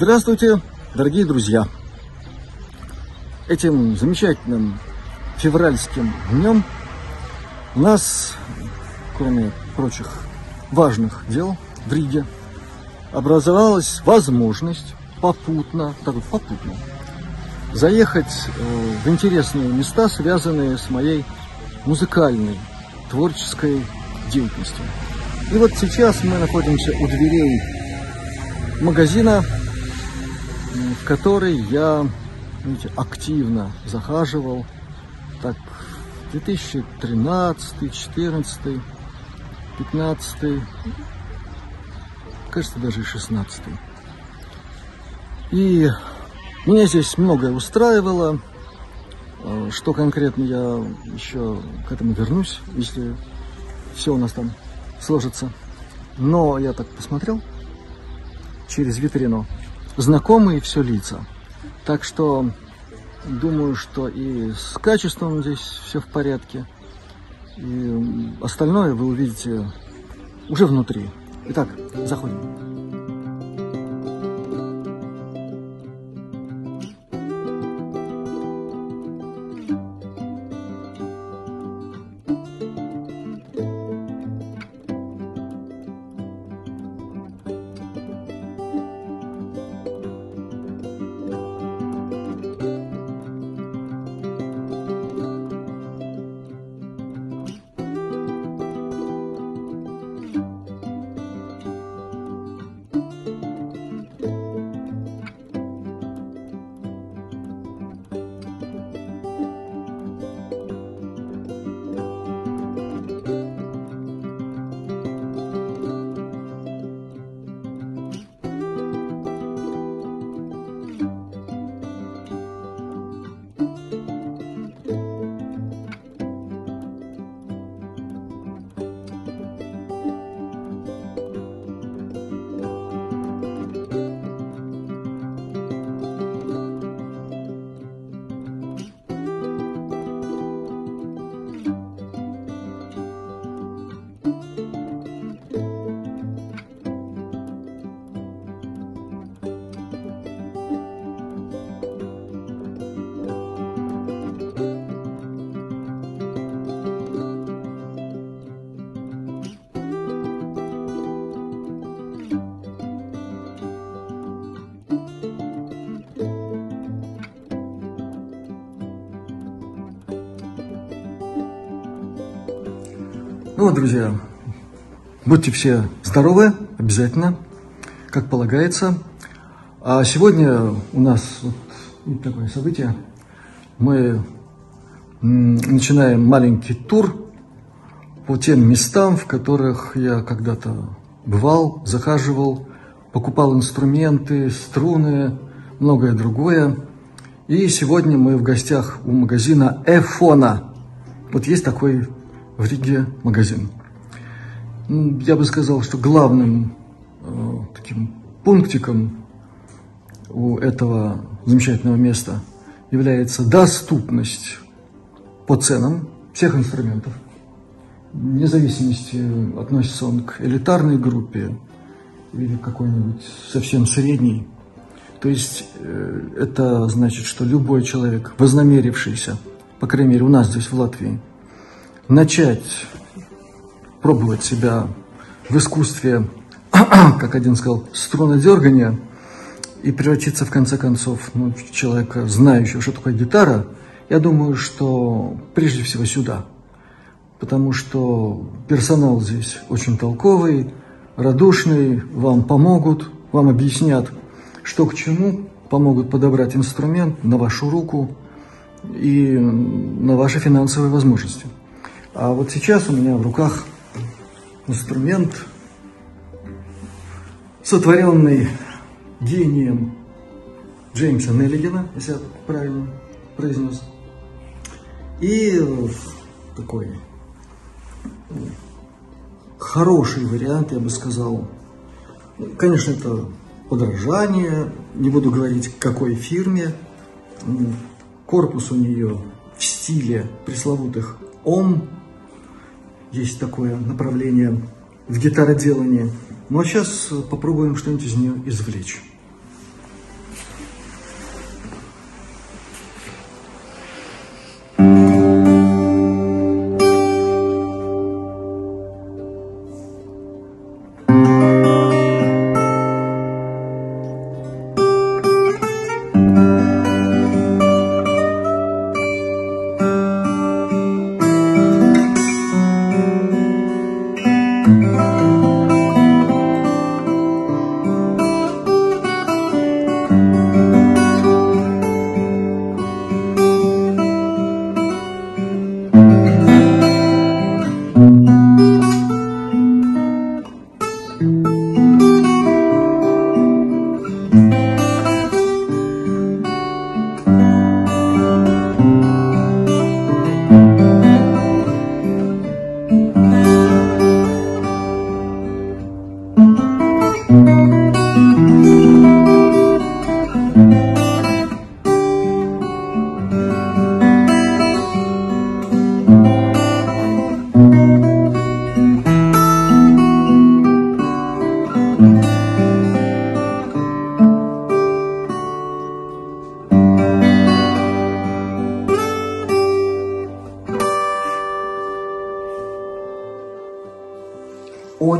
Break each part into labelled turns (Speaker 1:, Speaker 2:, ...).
Speaker 1: Здравствуйте, дорогие друзья! Этим замечательным февральским днем у нас, кроме прочих важных дел в Риге, образовалась возможность попутно, так вот попутно, заехать э, в интересные места, связанные с моей музыкальной, творческой деятельностью. И вот сейчас мы находимся у дверей магазина, в который я знаете, активно захаживал. Так, 2013, 2014, 2015, кажется, даже и 16. И меня здесь многое устраивало. Э, что конкретно я еще к этому вернусь, если все у нас там сложится. Но я так посмотрел через витрину. Знакомые все лица. Так что думаю, что и с качеством здесь все в порядке. И остальное вы увидите уже внутри. Итак, заходим. Ну вот, друзья, будьте все здоровы, обязательно, как полагается. А сегодня у нас вот такое событие. Мы начинаем маленький тур по тем местам, в которых я когда-то бывал, захаживал, покупал инструменты, струны, многое другое. И сегодня мы в гостях у магазина Эфона. Вот есть такой в Риге магазин. Ну, я бы сказал, что главным э, таким пунктиком у этого замечательного места является доступность по ценам всех инструментов. Вне зависимости, относится он к элитарной группе или какой-нибудь совсем средней. То есть э, это значит, что любой человек, вознамерившийся, по крайней мере у нас здесь в Латвии, начать пробовать себя в искусстве, как один сказал, струнодергания, и превратиться в конце концов ну, в человека, знающего, что такое гитара, я думаю, что прежде всего сюда. Потому что персонал здесь очень толковый, радушный, вам помогут, вам объяснят, что к чему, помогут подобрать инструмент на вашу руку и на ваши финансовые возможности. А вот сейчас у меня в руках инструмент, сотворенный гением Джеймса Неллигена, если я правильно произнес. И такой хороший вариант, я бы сказал. Конечно, это подражание, не буду говорить, какой фирме. Корпус у нее в стиле пресловутых ОМ, есть такое направление в гитароделании. Ну а сейчас попробуем что-нибудь из нее извлечь.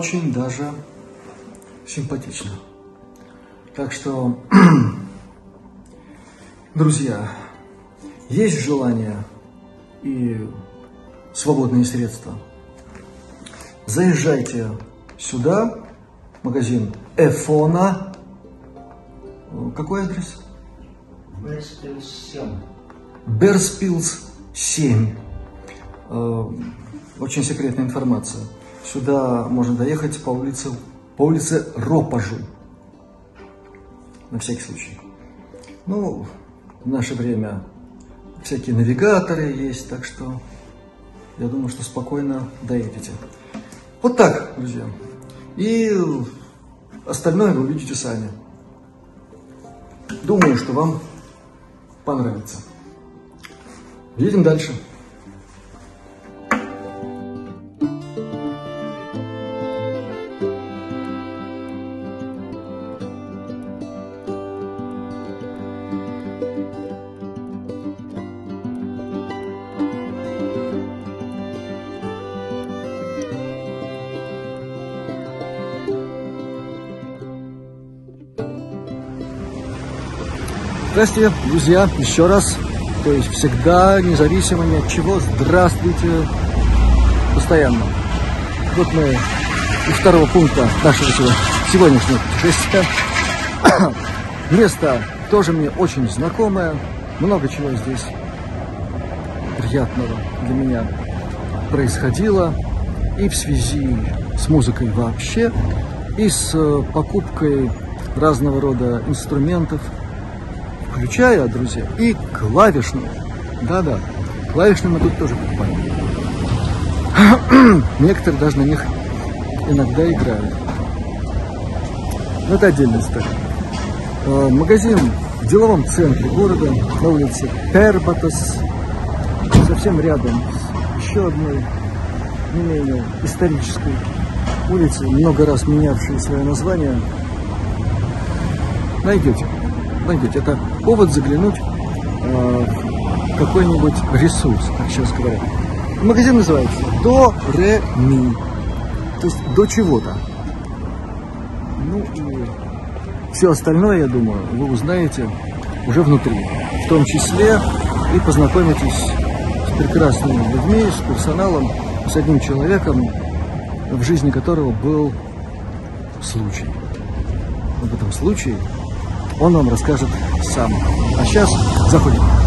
Speaker 1: Очень даже симпатично. Так что, друзья, есть желание и свободные средства. Заезжайте сюда, магазин Эфона. Какой адрес?
Speaker 2: Берспилс 7.
Speaker 1: Берспилс 7. Э, очень секретная информация. Сюда можно доехать по улице, по улице Ропажу. На всякий случай. Ну, в наше время всякие навигаторы есть, так что я думаю, что спокойно доедете. Вот так, друзья. И остальное вы увидите сами. Думаю, что вам понравится. Едем дальше. Здравствуйте, друзья, еще раз. То есть всегда, независимо ни от чего, здравствуйте постоянно. Вот мы у второго пункта нашего сегодняшнего путешествия. Место тоже мне очень знакомое. Много чего здесь приятного для меня происходило. И в связи с музыкой вообще, и с э, покупкой разного рода инструментов – включая, друзья, и клавишную. Да-да, клавишные мы тут тоже покупаем. Некоторые даже на них иногда играют. Но это отдельная история. Э, магазин в деловом центре города, на улице Пербатос, совсем рядом с еще одной, не менее исторической улицей, много раз менявшей свое название. Найдете найдете. Это повод заглянуть э, в какой-нибудь ресурс, как сейчас говорят. Магазин называется До Ре Ми. То есть до чего-то. Ну и все остальное, я думаю, вы узнаете уже внутри. В том числе и познакомитесь с прекрасными людьми, с персоналом, с одним человеком, в жизни которого был случай. Об этом случае он вам расскажет сам. А сейчас заходим.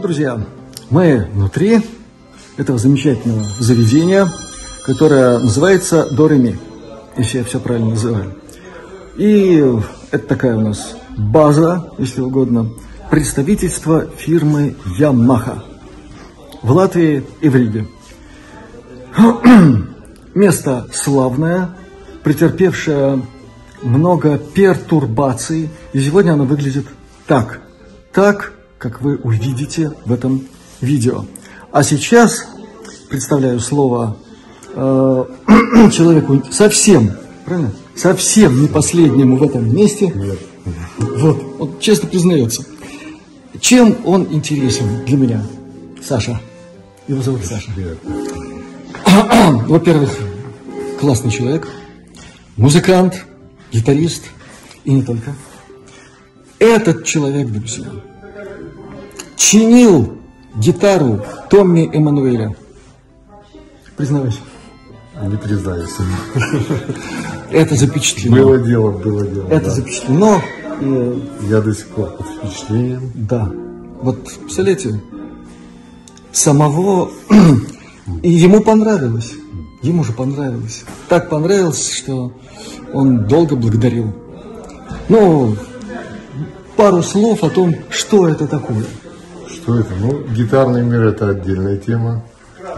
Speaker 1: Вот, друзья, мы внутри этого замечательного заведения, которое называется Дореми, если я все правильно называю. И это такая у нас база, если угодно, представительство фирмы Yamaha в Латвии и в Риге. Место славное, претерпевшее много пертурбаций, и сегодня оно выглядит так, так, как вы увидите в этом видео. А сейчас представляю слово э, человеку совсем, правильно? Совсем не последнему в этом месте. Нет. Вот, он честно признается. Чем он интересен для меня, Саша? Его зовут Саша. Во-первых, классный человек, музыкант, гитарист и не только. Этот человек, друзья, чинил гитару Томми Эммануэля. Признавайся.
Speaker 3: Не признаюсь.
Speaker 1: Это запечатлено.
Speaker 3: Было дело, было дело.
Speaker 1: Это да. запечатлено.
Speaker 3: И... Я до сих пор под впечатлением.
Speaker 1: Да. Вот, представляете, самого... И ему понравилось. Ему же понравилось. Так понравилось, что он долго благодарил. Ну, пару слов о том, что это такое.
Speaker 3: Что это? Ну, гитарный мир – это отдельная тема.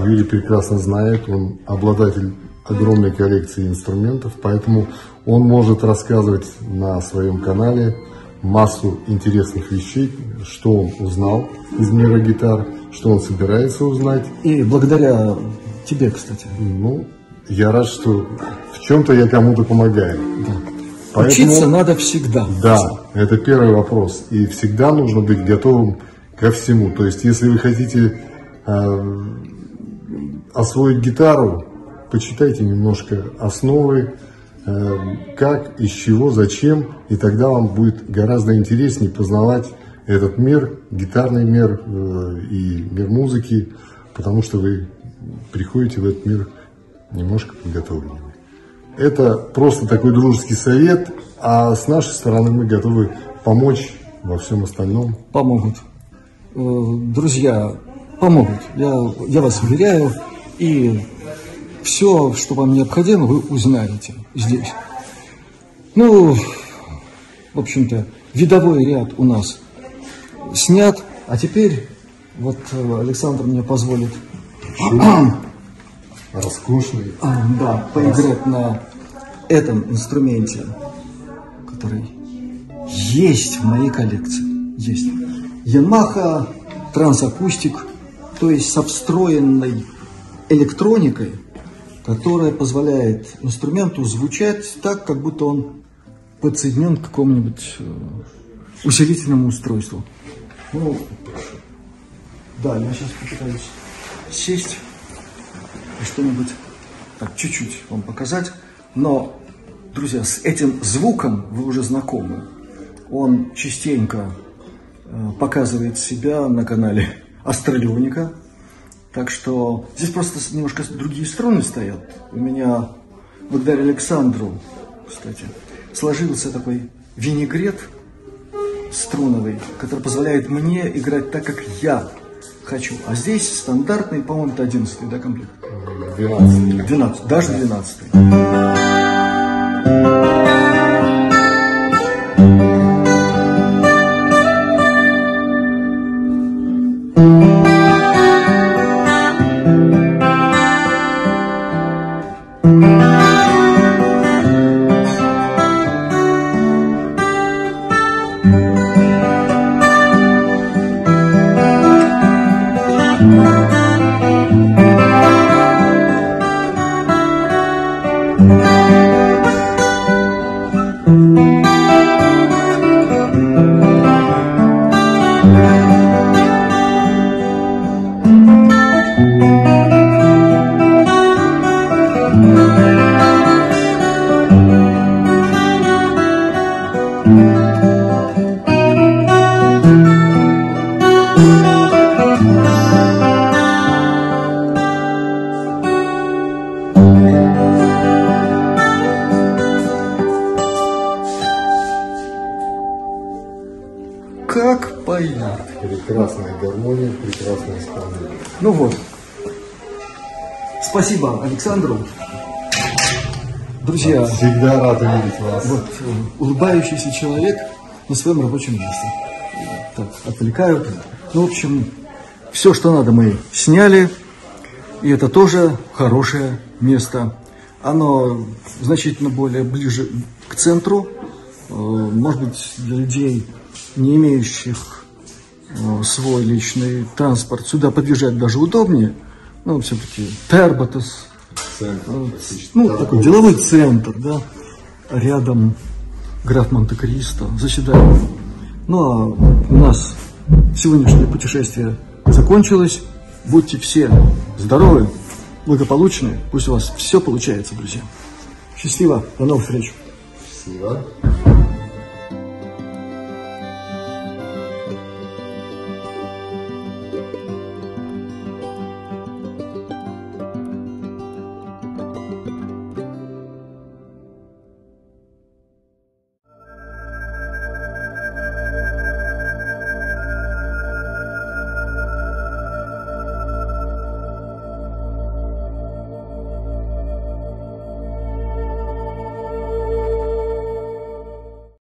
Speaker 3: Юрий прекрасно знает, он обладатель огромной коллекции инструментов, поэтому он может рассказывать на своем канале массу интересных вещей, что он узнал из мира гитар, что он собирается узнать.
Speaker 1: И благодаря тебе, кстати.
Speaker 3: Ну, я рад, что в чем-то я кому-то помогаю. Да.
Speaker 1: Поэтому, Учиться надо всегда.
Speaker 3: Да, это первый вопрос. И всегда нужно быть готовым ко всему. То есть, если вы хотите э, освоить гитару, почитайте немножко основы, э, как, из чего, зачем, и тогда вам будет гораздо интереснее познавать этот мир, гитарный мир э, и мир музыки, потому что вы приходите в этот мир немножко подготовленными. Это просто такой дружеский совет, а с нашей стороны мы готовы помочь во всем остальном.
Speaker 1: Помогут. Э, друзья, помогут. Я, я вас уверяю. И все, что вам необходимо, вы узнаете здесь. Ну, в общем-то, видовой ряд у нас снят. А теперь вот э, Александр мне позволит
Speaker 3: роскошный.
Speaker 1: А, да, поиграть на этом инструменте, который есть в моей коллекции. Есть. Yamaha трансакустик, то есть с встроенной электроникой, которая позволяет инструменту звучать так, как будто он подсоединен к какому-нибудь э, усилительному устройству. Ну, да, я сейчас попытаюсь сесть и что-нибудь так чуть-чуть вам показать. Но, друзья, с этим звуком вы уже знакомы. Он частенько показывает себя на канале Астралионика. Так что здесь просто немножко другие струны стоят. У меня, благодаря Александру, кстати, сложился такой винегрет струновый, который позволяет мне играть так, как я хочу. А здесь стандартный, по-моему, это 11 да, комплект?
Speaker 3: 12.
Speaker 1: 12, даже 12. Александру. Друзья,
Speaker 3: Всегда рад видеть вас.
Speaker 1: вот э, улыбающийся человек на своем рабочем месте. Так, отвлекают. Ну, в общем, все, что надо, мы сняли. И это тоже хорошее место. Оно значительно более ближе к центру. Э, Может быть, для людей, не имеющих э, свой личный транспорт, сюда подъезжать даже удобнее. Ну, все-таки Терботас,
Speaker 3: Центр.
Speaker 1: ну, такой деловой центр, да, рядом граф Монте-Кристо заседает. Ну, а у нас сегодняшнее путешествие закончилось. Будьте все здоровы, благополучны. Пусть у вас все получается, друзья. Счастливо. До новых встреч.
Speaker 3: Спасибо.